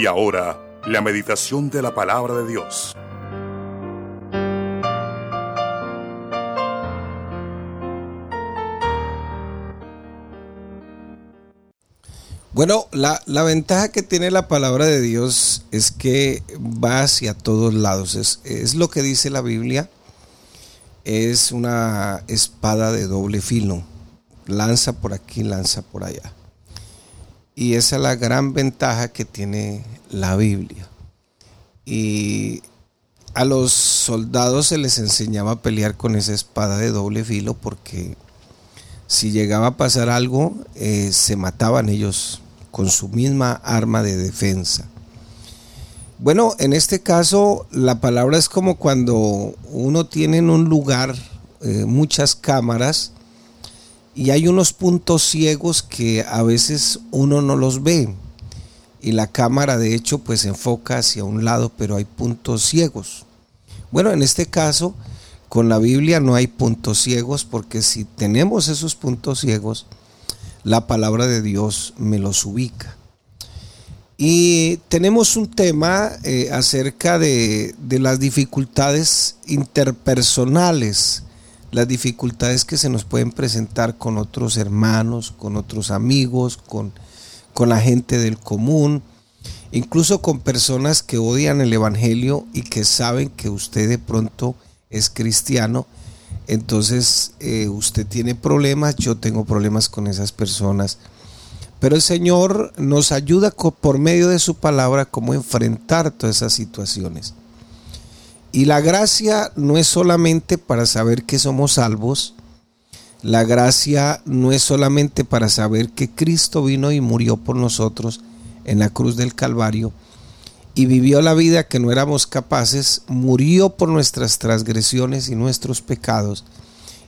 Y ahora, la meditación de la palabra de Dios. Bueno, la, ventaja que tiene la palabra de Dios es que va hacia todos lados. Es, es lo que dice la Biblia. Es una espada de doble filo. Lanza por aquí, lanza por allá. Y esa es la gran ventaja que tiene la Biblia. Y a los soldados se les enseñaba a pelear con esa espada de doble filo porque si llegaba a pasar algo, eh, se mataban ellos con su misma arma de defensa. Bueno, en este caso la palabra es como cuando uno tiene en un lugar eh, muchas cámaras y hay unos puntos ciegos que a veces uno no los ve. Y la cámara de hecho pues enfoca hacia un lado, pero hay puntos ciegos. Bueno, en este caso con la Biblia no hay puntos ciegos porque si tenemos esos puntos ciegos, la palabra de Dios me los ubica. Y tenemos un tema eh, acerca de, de, las dificultades interpersonales, las dificultades que se nos pueden presentar con otros hermanos, con otros amigos, con, con la gente del común, incluso con personas que odian el Evangelio y que saben que usted de pronto es cristiano, entonces eh, usted tiene problemas, yo tengo problemas con esas personas. Pero el Señor nos ayuda por medio de su palabra cómo enfrentar todas esas situaciones. Y la gracia no es solamente para saber que somos salvos, la gracia no es solamente para saber que Cristo vino y murió por nosotros en la cruz del Calvario, y vivió la vida que no éramos capaces, murió por nuestras transgresiones y nuestros pecados,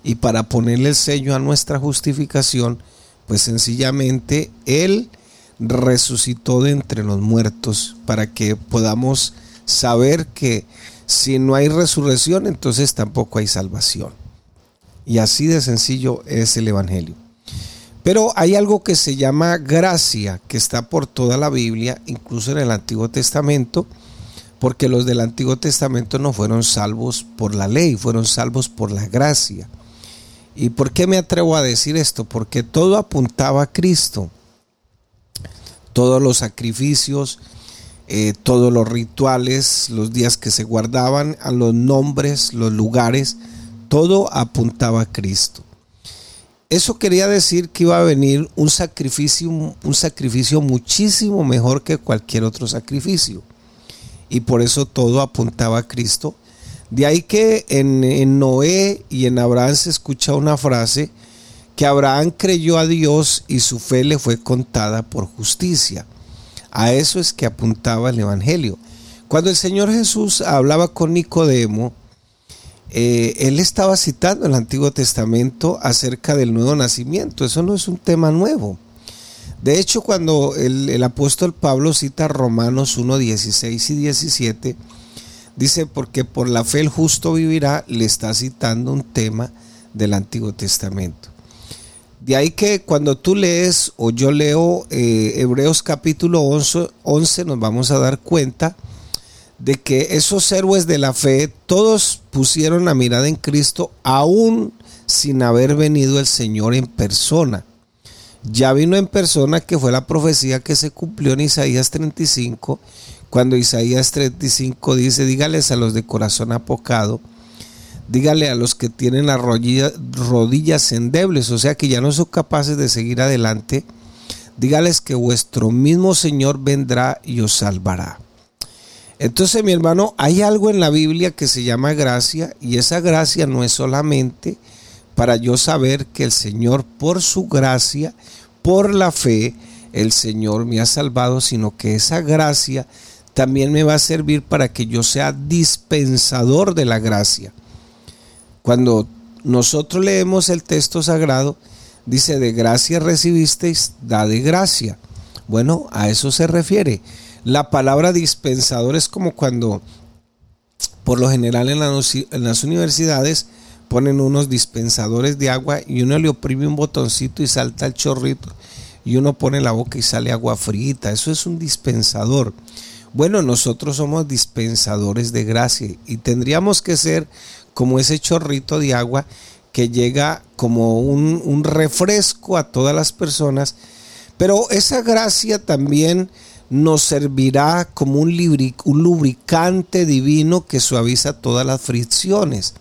y para ponerle el sello a nuestra justificación, pues sencillamente Él resucitó de entre los muertos para que podamos saber que si no hay resurrección, entonces tampoco hay salvación. Y así de sencillo es el Evangelio. Pero hay algo que se llama gracia, que está por toda la Biblia, incluso en el Antiguo Testamento, porque los del Antiguo Testamento no fueron salvos por la ley, fueron salvos por la gracia. ¿Y por qué me atrevo a decir esto? Porque todo apuntaba a Cristo. Todos los sacrificios, eh, todos los rituales, los días que se guardaban, a los nombres, los lugares, todo apuntaba a Cristo. Eso quería decir que iba a venir un sacrificio, un sacrificio muchísimo mejor que cualquier otro sacrificio. Y por eso todo apuntaba a Cristo. De ahí que en, en Noé y en Abraham se escucha una frase que Abraham creyó a Dios y su fe le fue contada por justicia. A eso es que apuntaba el Evangelio. Cuando el Señor Jesús hablaba con Nicodemo, eh, él estaba citando el Antiguo Testamento acerca del nuevo nacimiento. Eso no es un tema nuevo. De hecho, cuando el, apóstol Pablo cita Romanos 1, 16 y 17, dice, porque por la fe el justo vivirá, le está citando un tema del Antiguo Testamento. De ahí que cuando tú lees o yo leo eh, Hebreos capítulo 11, 11, nos vamos a dar cuenta de que esos héroes de la fe todos pusieron la mirada en Cristo aún sin haber venido el Señor en persona. Ya vino en persona que fue la profecía que se cumplió en Isaías 35, cuando Isaías 35 dice, dígales a los de corazón apocado, dígale a los que tienen las rodillas, rodillas endebles, o sea que ya no son capaces de seguir adelante, dígales que vuestro mismo Señor vendrá y os salvará. Entonces, mi hermano, hay algo en la Biblia que se llama gracia y esa gracia no es solamente para yo saber que el Señor, por su gracia, por la fe, el Señor me ha salvado, sino que esa gracia también me va a servir para que yo sea dispensador de la gracia. Cuando nosotros leemos el texto sagrado, dice, de gracia recibisteis, da de gracia. Bueno, a eso se refiere. La palabra dispensador es como cuando, por lo general en, las universidades, ponen unos dispensadores de agua y uno le oprime un botoncito y salta el chorrito. y uno pone la boca y sale agua frita. Eso es un dispensador. Bueno, nosotros somos dispensadores de gracia y tendríamos que ser como ese chorrito de agua que llega como un, refresco a todas las personas, pero esa gracia también nos servirá como un, un lubricante divino que suaviza todas las fricciones.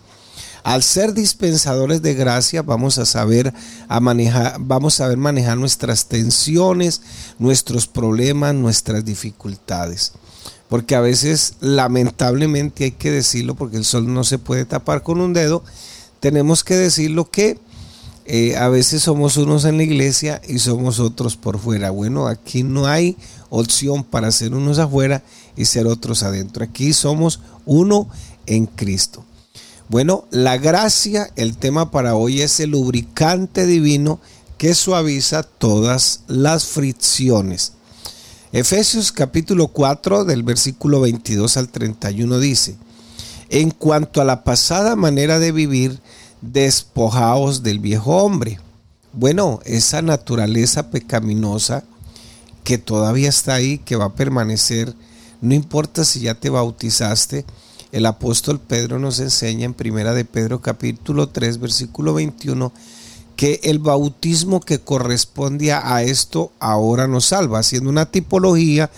Al ser dispensadores de gracia vamos a saber a manejar, vamos a saber manejar nuestras tensiones, nuestros problemas, nuestras dificultades. Porque a veces lamentablemente hay que decirlo porque el sol no se puede tapar con un dedo, tenemos que decirlo que eh, a veces somos unos en la iglesia y somos otros por fuera. Bueno, aquí no hay opción para ser unos afuera y ser otros adentro. Aquí somos uno en Cristo. Bueno, la gracia, el tema para hoy es el lubricante divino que suaviza todas las fricciones. Efesios capítulo 4 del versículo 22 al 31 dice, en cuanto a la pasada manera de vivir, despojaos del viejo hombre. Bueno, esa naturaleza pecaminosa que todavía está ahí, que va a permanecer, no importa si ya te bautizaste, el apóstol Pedro nos enseña en Primera de Pedro capítulo 3 versículo 21 que el bautismo que corresponde a esto ahora nos salva, haciendo una tipología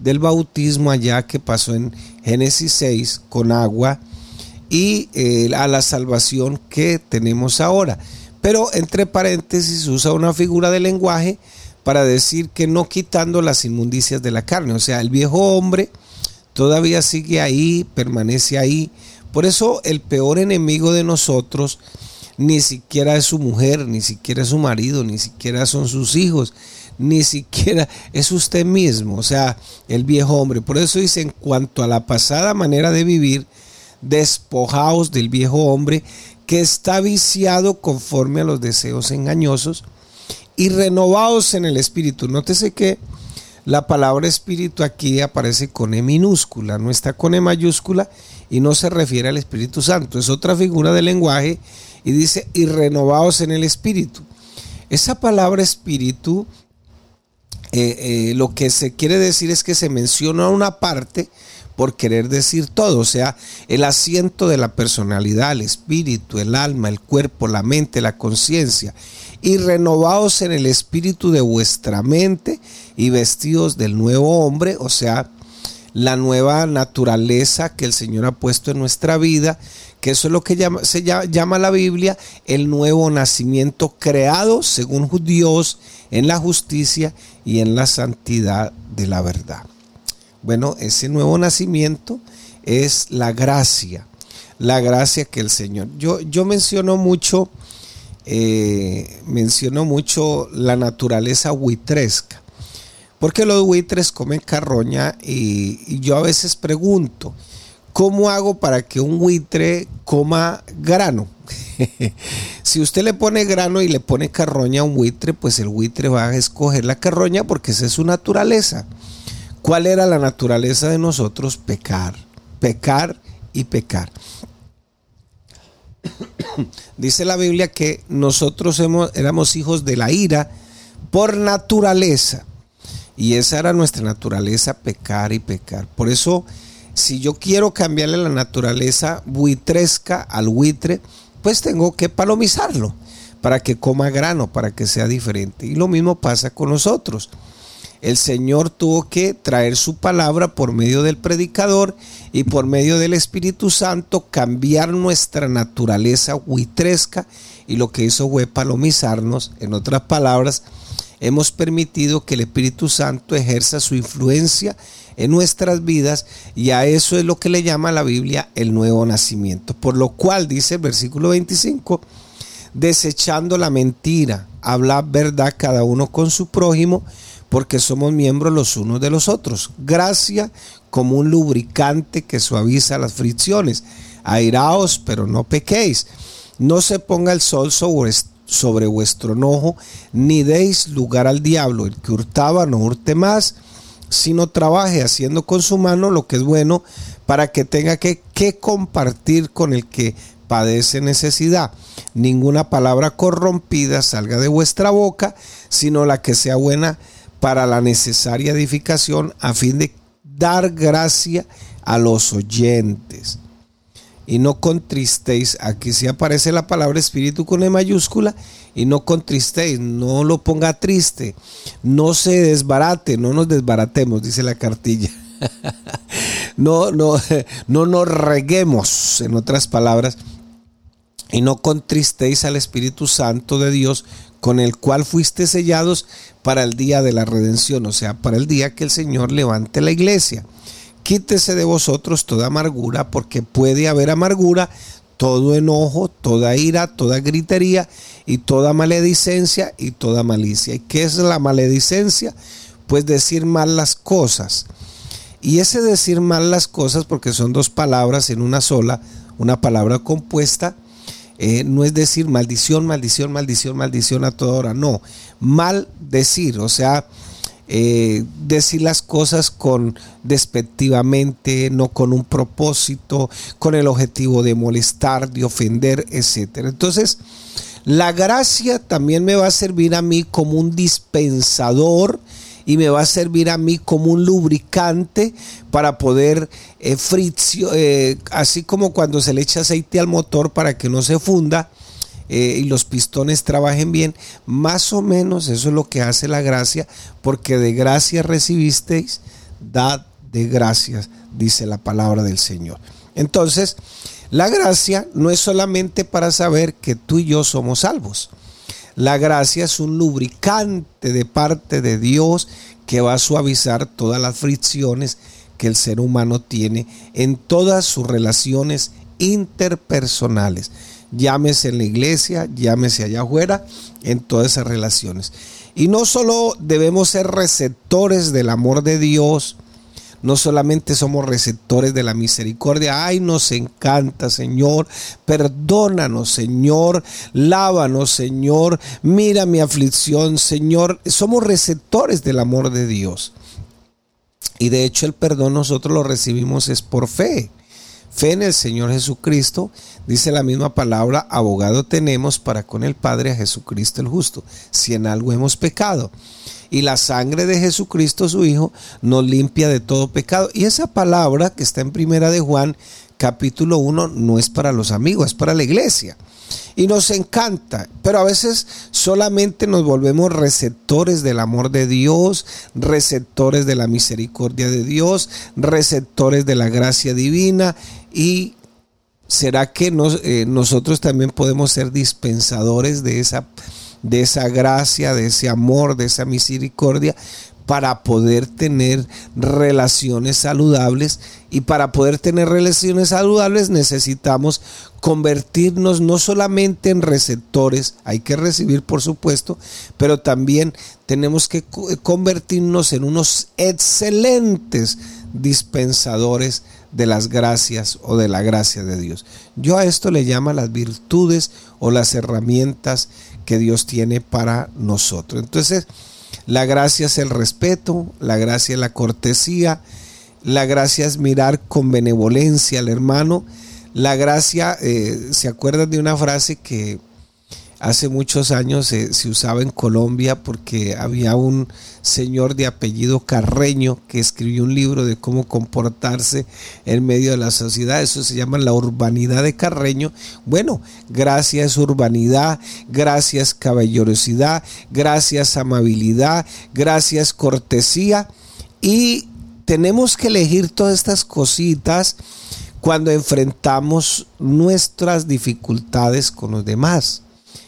del bautismo allá que pasó en Génesis 6 con agua y eh, a la salvación que tenemos ahora. Pero entre paréntesis usa una figura de lenguaje para decir que no quitando las inmundicias de la carne, o sea, el viejo hombre todavía sigue ahí, permanece ahí. Por eso el peor enemigo de nosotros ni siquiera es su mujer, ni siquiera es su marido, ni siquiera son sus hijos, ni siquiera es usted mismo, o sea, el viejo hombre. Por eso dice, en cuanto a la pasada manera de vivir, despojaos del viejo hombre que está viciado conforme a los deseos engañosos y renovaos en el espíritu. Nótese que la palabra espíritu aquí aparece con E minúscula, no está con E mayúscula y no se refiere al Espíritu Santo. Es otra figura del lenguaje y dice y renovaos en el espíritu. Esa palabra espíritu eh, eh, lo que se quiere decir es que se menciona una parte por querer decir todo, o sea, el asiento de la personalidad, el espíritu, el alma, el cuerpo, la mente, la conciencia, y renovados en el espíritu de vuestra mente y vestidos del nuevo hombre, o sea, la nueva naturaleza que el Señor ha puesto en nuestra vida, que eso es lo que llama, se llama, la Biblia el nuevo nacimiento creado según Dios en la justicia y en la santidad de la verdad. Bueno, ese nuevo nacimiento es la gracia, la gracia que el Señor. Yo, yo menciono mucho, eh, menciono mucho la naturaleza buitresca, porque los buitres comen carroña y, yo a veces pregunto, ¿cómo hago para que un buitre coma grano? si usted le pone grano y le pone carroña a un buitre, pues el buitre va a escoger la carroña porque esa es su naturaleza. ¿Cuál era la naturaleza de nosotros? Pecar, pecar y pecar. Dice la Biblia que nosotros éramos hijos de la ira por naturaleza. Y esa era nuestra naturaleza, pecar y pecar. Por eso, si yo quiero cambiarle la naturaleza buitresca al buitre, pues tengo que palomizarlo para que coma grano, para que sea diferente. Y lo mismo pasa con nosotros el Señor tuvo que traer su palabra por medio del predicador y por medio del Espíritu Santo cambiar nuestra naturaleza huitresca y lo que hizo fue palomizarnos. En otras palabras, hemos permitido que el Espíritu Santo ejerza su influencia en nuestras vidas y a eso es lo que le llama la Biblia el nuevo nacimiento. Por lo cual dice el versículo 25, desechando la mentira, habla verdad cada uno con su prójimo porque somos miembros los unos de los otros. Gracia como un lubricante que suaviza las fricciones. Airaos, pero no pequéis. No se ponga el sol sobre, sobre vuestro enojo, ni deis lugar al diablo. El que hurtaba no hurte más, sino trabaje haciendo con su mano lo que es bueno, para que tenga que, que compartir con el que padece necesidad. Ninguna palabra corrompida salga de vuestra boca, sino la que sea buena para la necesaria edificación a fin de dar gracia a los oyentes. Y no contristéis, aquí sí aparece la palabra espíritu con E mayúscula, y no contristéis, no lo ponga triste, no se desbarate, no nos desbaratemos, dice la cartilla. no, no, no nos reguemos, en otras palabras, y no contristéis al Espíritu Santo de Dios, con el cual fuiste sellados para el día de la redención, o sea, para el día que el Señor levante la iglesia. Quítese de vosotros toda amargura, porque puede haber amargura, todo enojo, toda ira, toda gritería y toda maledicencia y toda malicia. ¿Y qué es la maledicencia? Pues decir mal las cosas. Y ese decir mal las cosas, porque son dos palabras en una sola, una palabra compuesta, eh, no es decir maldición, maldición, maldición, maldición a toda hora. No, mal decir, o sea, eh, decir las cosas con despectivamente, no con un propósito, con el objetivo de molestar, de ofender, etc. Entonces, la gracia también me va a servir a mí como un dispensador y me va a servir a mí como un lubricante para poder eh, eh, así como cuando se le echa aceite al motor para que no se funda eh, y los pistones trabajen bien, más o menos eso es lo que hace la gracia, porque de gracia recibisteis, dad de gracias, dice la palabra del Señor. Entonces, la gracia no es solamente para saber que tú y yo somos salvos. La gracia es un lubricante de parte de Dios que va a suavizar todas las fricciones que el ser humano tiene en todas sus relaciones interpersonales. Llámese en la iglesia, llámese allá afuera, en todas esas relaciones. Y no solo debemos ser receptores del amor de Dios, no solamente somos receptores de la misericordia, ay, nos encanta, Señor, perdónanos, Señor, lávanos, Señor, mira mi aflicción, Señor, somos receptores del amor de Dios. Y de hecho el perdón nosotros lo recibimos es por fe. Fe en el Señor Jesucristo, dice la misma palabra, abogado tenemos para con el Padre a Jesucristo el justo, si en algo hemos pecado y la sangre de Jesucristo su Hijo nos limpia de todo pecado. Y esa palabra que está en primera de Juan capítulo 1 no es para los amigos, es para la iglesia. Y nos encanta, pero a veces solamente nos volvemos receptores del amor de Dios, receptores de la misericordia de Dios, receptores de la gracia divina y ¿será que eh, nosotros también podemos ser dispensadores de esa de esa gracia, de ese amor, de esa misericordia, para poder tener relaciones saludables. Y para poder tener relaciones saludables necesitamos convertirnos no solamente en receptores, hay que recibir por supuesto, pero también tenemos que convertirnos en unos excelentes dispensadores de las gracias o de la gracia de Dios. Yo a esto le llamo las virtudes o las herramientas que Dios tiene para nosotros. Entonces, la gracia es el respeto, la gracia es la cortesía, la gracia es mirar con benevolencia al hermano. La gracia, eh, ¿se acuerdan de una frase que hace muchos años se usaba en Colombia porque había un señor de apellido Carreño que escribió un libro de cómo comportarse en medio de la sociedad. Eso se llama la urbanidad de Carreño. Bueno, gracias urbanidad, gracias caballerosidad, gracias amabilidad, gracias cortesía y tenemos que elegir todas estas cositas cuando enfrentamos nuestras dificultades con los demás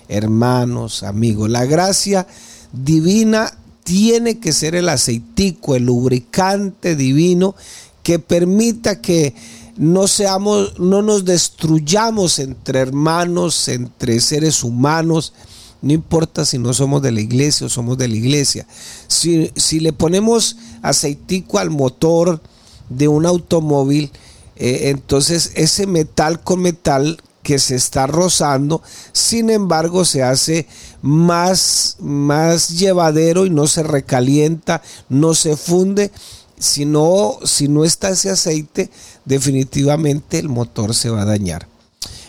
hermanos, amigos. La gracia divina tiene que ser el aceitico, el lubricante divino que permita que no seamos, no nos destruyamos entre hermanos, entre seres humanos. No importa si no somos de la iglesia o somos de la iglesia. Si, si le ponemos aceitico al motor de un automóvil, eh, entonces ese metal con metal que se está rozando, sin embargo se hace más, más llevadero y no se recalienta, no se funde. Si no, si no está ese aceite, definitivamente el motor se va a dañar.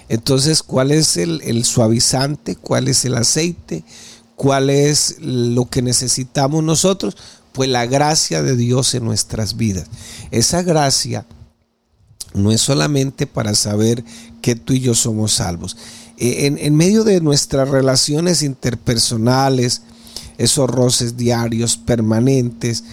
Entonces, ¿cuál es el, suavizante? ¿Cuál es el aceite? ¿Cuál es lo que necesitamos nosotros? Pues la gracia de Dios en nuestras vidas. Esa gracia no es solamente para saber que tú y yo somos salvos. E, en, medio de nuestras relaciones interpersonales, esos roces diarios, permanentes,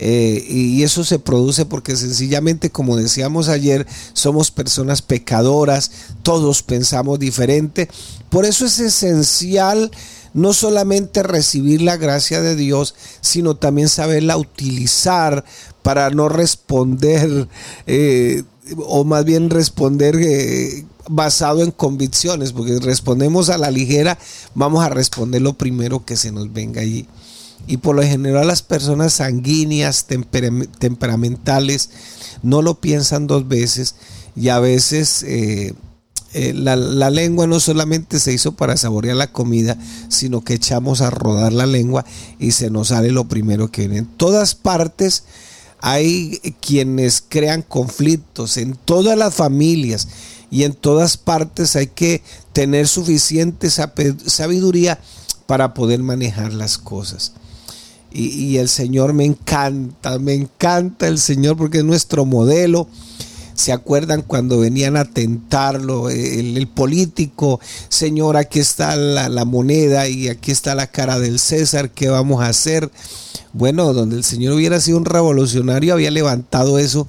eh, y eso se produce porque sencillamente, como decíamos ayer, somos personas pecadoras, todos pensamos diferente. Por eso es esencial no solamente recibir la gracia de Dios, sino también saberla utilizar para no responder, eh, o más bien responder eh, basado en convicciones, porque respondemos a la ligera, vamos a responder lo primero que se nos venga allí. Y por lo general las personas sanguíneas, temperamentales, no lo piensan dos veces y a veces eh, eh, la, la, lengua no solamente se hizo para saborear la comida, sino que echamos a rodar la lengua y se nos sale lo primero que viene. En todas partes hay quienes crean conflictos, en todas las familias y en todas partes hay que tener suficiente sabiduría para poder manejar las cosas. Y, el Señor me encanta, me encanta el Señor porque es nuestro modelo. ¿Se acuerdan cuando venían a tentarlo? El, político, Señor, aquí está la, la, moneda y aquí está la cara del César, ¿qué vamos a hacer? Bueno, donde el Señor hubiera sido un revolucionario, había levantado eso,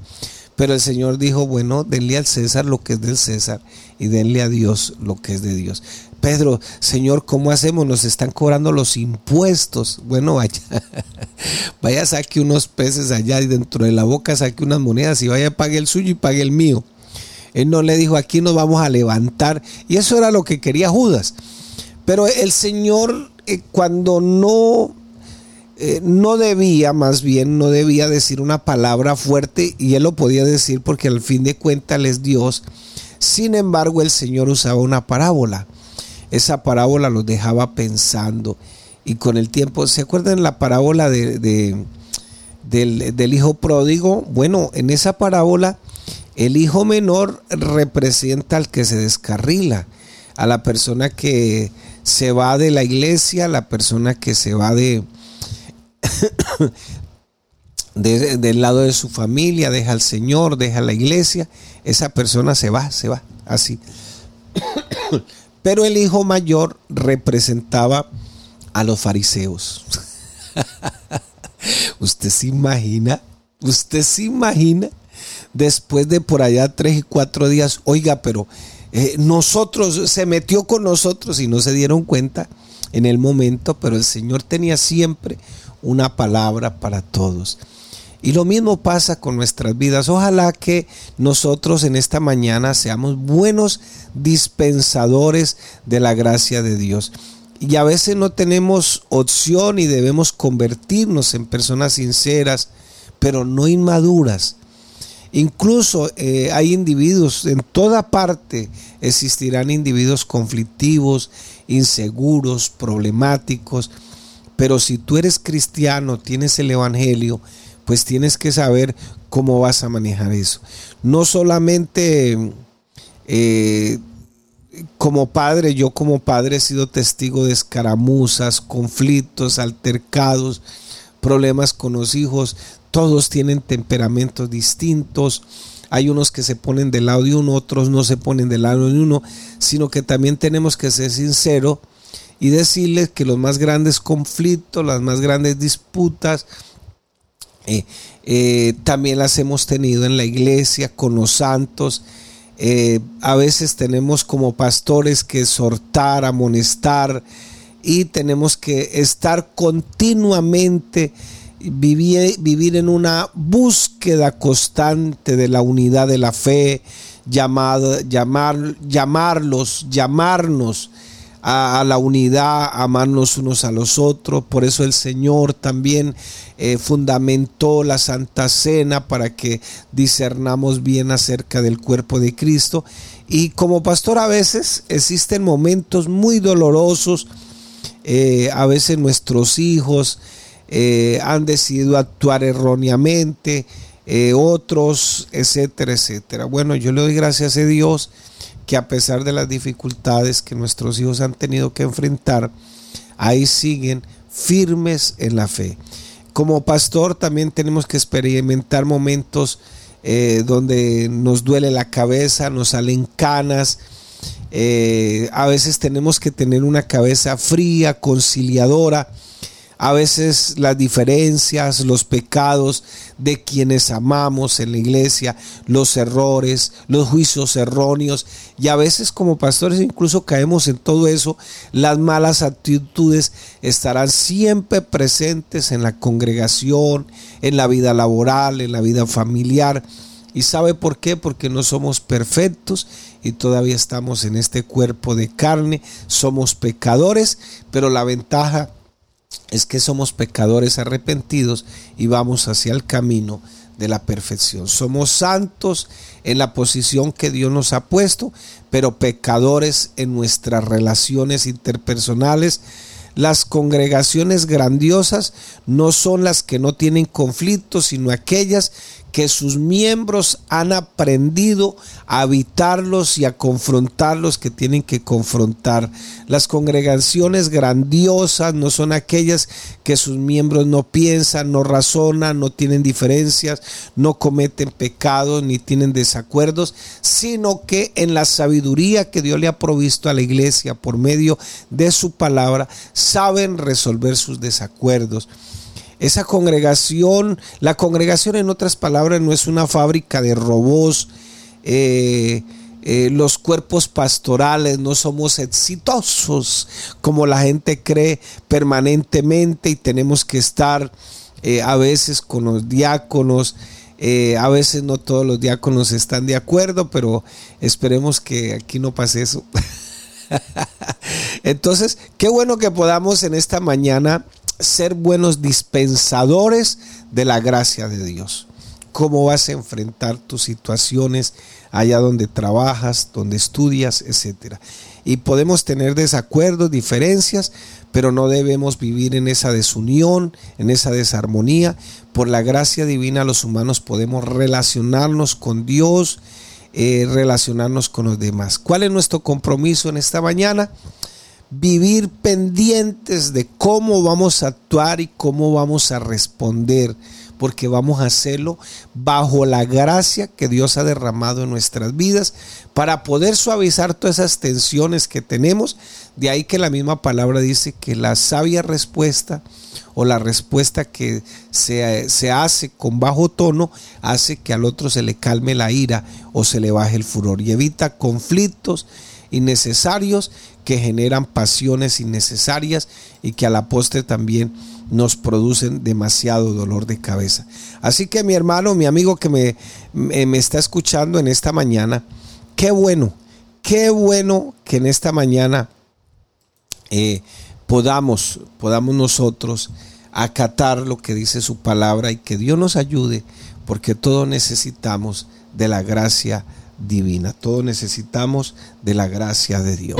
pero el Señor dijo, bueno, denle al César lo que es del César y denle a Dios lo que es de Dios. Pedro, Señor, ¿cómo hacemos? Nos están cobrando los impuestos. Bueno, vaya, vaya, saque unos peces allá y dentro de la boca saque unas monedas y vaya, pague el suyo y pague el mío. Él no le dijo, aquí nos vamos a levantar. Y eso era lo que quería Judas. Pero el Señor, eh, cuando no, eh, no debía, más bien, no debía decir una palabra fuerte, y él lo podía decir porque al fin de cuentas es Dios. Sin embargo, el Señor usaba una parábola esa parábola los dejaba pensando. Y con el tiempo, ¿se acuerdan la parábola de, del, del hijo pródigo? Bueno, en esa parábola el hijo menor representa al que se descarrila, a la persona que se va de la iglesia, a la persona que se va de, de, del lado de su familia, deja al Señor, deja la iglesia, esa persona se va, se va, así. Pero el hijo mayor representaba a los fariseos. usted se imagina, usted se imagina, después de por allá tres y cuatro días, oiga, pero eh, nosotros, se metió con nosotros y no se dieron cuenta en el momento, pero el Señor tenía siempre una palabra para todos. Y lo mismo pasa con nuestras vidas. Ojalá que nosotros en esta mañana seamos buenos dispensadores de la gracia de Dios. Y a veces no tenemos opción y debemos convertirnos en personas sinceras, pero no inmaduras. Incluso eh, hay individuos, en toda parte existirán individuos conflictivos, inseguros, problemáticos, pero si tú eres cristiano, tienes el Evangelio, pues tienes que saber cómo vas a manejar eso. No solamente eh, como padre, yo como padre he sido testigo de escaramuzas, conflictos, altercados, problemas con los hijos. Todos tienen temperamentos distintos. Hay unos que se ponen del lado de uno, otros no se ponen del lado de uno, sino que también tenemos que ser sinceros y decirles que los más grandes conflictos, las más grandes disputas, eh, eh, también las hemos tenido en la iglesia con los santos. Eh, a veces tenemos como pastores que exhortar, amonestar y tenemos que estar continuamente, vivir, vivir en una búsqueda constante de la unidad de la fe, llamar, llamar, llamarlos, llamarnos a, la unidad, amarnos unos a los otros. Por eso el Señor también eh, fundamentó la Santa Cena para que discernamos bien acerca del cuerpo de Cristo. Y como pastor a veces existen momentos muy dolorosos, eh, a veces nuestros hijos eh, han decidido actuar erróneamente, otros, etcétera, etcétera. Bueno, yo le doy gracias a Dios que a pesar de las dificultades que nuestros hijos han tenido que enfrentar, ahí siguen firmes en la fe. Como pastor también tenemos que experimentar momentos eh, donde nos duele la cabeza, nos salen canas, eh, a veces tenemos que tener una cabeza fría, conciliadora, a veces las diferencias, los pecados de quienes amamos en la iglesia, los errores, los juicios erróneos y a veces como pastores incluso caemos en todo eso, las malas actitudes estarán siempre presentes en la congregación, en la vida laboral, en la vida familiar. ¿Y sabe por qué? Porque no somos perfectos y todavía estamos en este cuerpo de carne, somos pecadores, pero la ventaja es que somos pecadores arrepentidos y vamos hacia el camino de la perfección. Somos santos en la posición que Dios nos ha puesto, pero pecadores en nuestras relaciones interpersonales. Las congregaciones grandiosas no son las que no tienen conflictos, sino aquellas que sus miembros han aprendido a habitarlos y a confrontar los que tienen que confrontar. Las congregaciones grandiosas no son aquellas que sus miembros no piensan, no razonan, no tienen diferencias, no cometen pecados ni tienen desacuerdos, sino que en la sabiduría que Dios le ha provisto a la iglesia por medio de su palabra, saben resolver sus desacuerdos. Esa congregación, la congregación en otras palabras no es una fábrica de robots. Eh, eh, los cuerpos pastorales no somos exitosos como la gente cree permanentemente y tenemos que estar eh, a veces con los diáconos. a veces no todos los diáconos están de acuerdo, pero esperemos que aquí no pase eso. Entonces, qué bueno que podamos en esta mañana ser buenos dispensadores de la gracia de Dios. Cómo vas a enfrentar tus situaciones allá donde trabajas, donde estudias, etcétera. Y podemos tener desacuerdos, diferencias, pero no debemos vivir en esa desunión, en esa desarmonía. Por la gracia divina los humanos podemos relacionarnos con Dios, eh, relacionarnos con los demás. ¿Cuál es nuestro compromiso en esta mañana? Vivir pendientes de cómo vamos a actuar y cómo vamos a responder, porque vamos a hacerlo bajo la gracia que Dios ha derramado en nuestras vidas para poder suavizar todas esas tensiones que tenemos. De ahí que la misma palabra dice que la sabia respuesta o la respuesta que se, se hace con bajo tono hace que al otro se le calme la ira o se le baje el furor y evita conflictos innecesarios que generan pasiones innecesarias y que a la postre también nos producen demasiado dolor de cabeza. Así que mi hermano, mi amigo que me, me, está escuchando en esta mañana, qué bueno, qué bueno que en esta mañana eh, podamos, podamos nosotros acatar lo que dice su palabra y que Dios nos ayude, porque todos necesitamos de la gracia divina. Todos necesitamos de la gracia de Dios.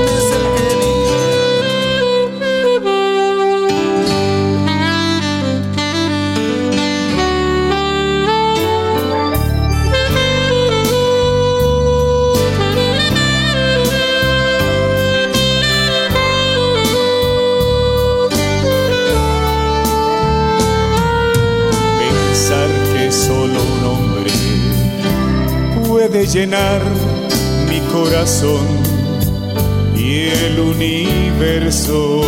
Llenar mi corazón y el universo,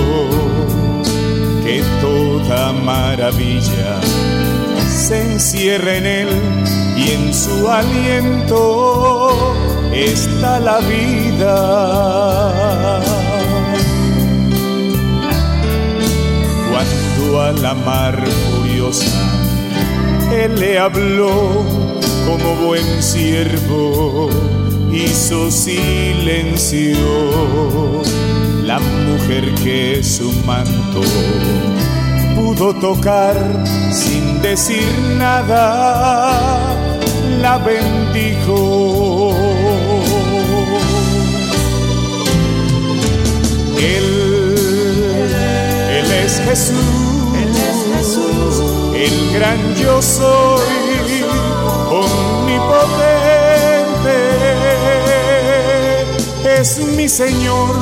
que toda maravilla se encierra en él y en su aliento está la vida. Cuando a la mar furiosa él le habló, como buen siervo hizo silencio la mujer que su manto pudo tocar sin decir nada la bendijo. Él, él es Jesús, él es Jesús, el gran yo soy omnipotente, es mi Señor,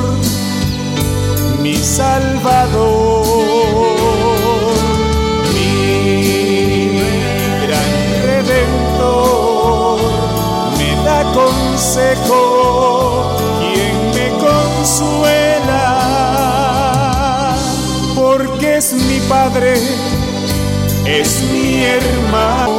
mi Salvador, mi gran redentor, me da consejo, quien me consuela, porque es mi Padre, es mi hermano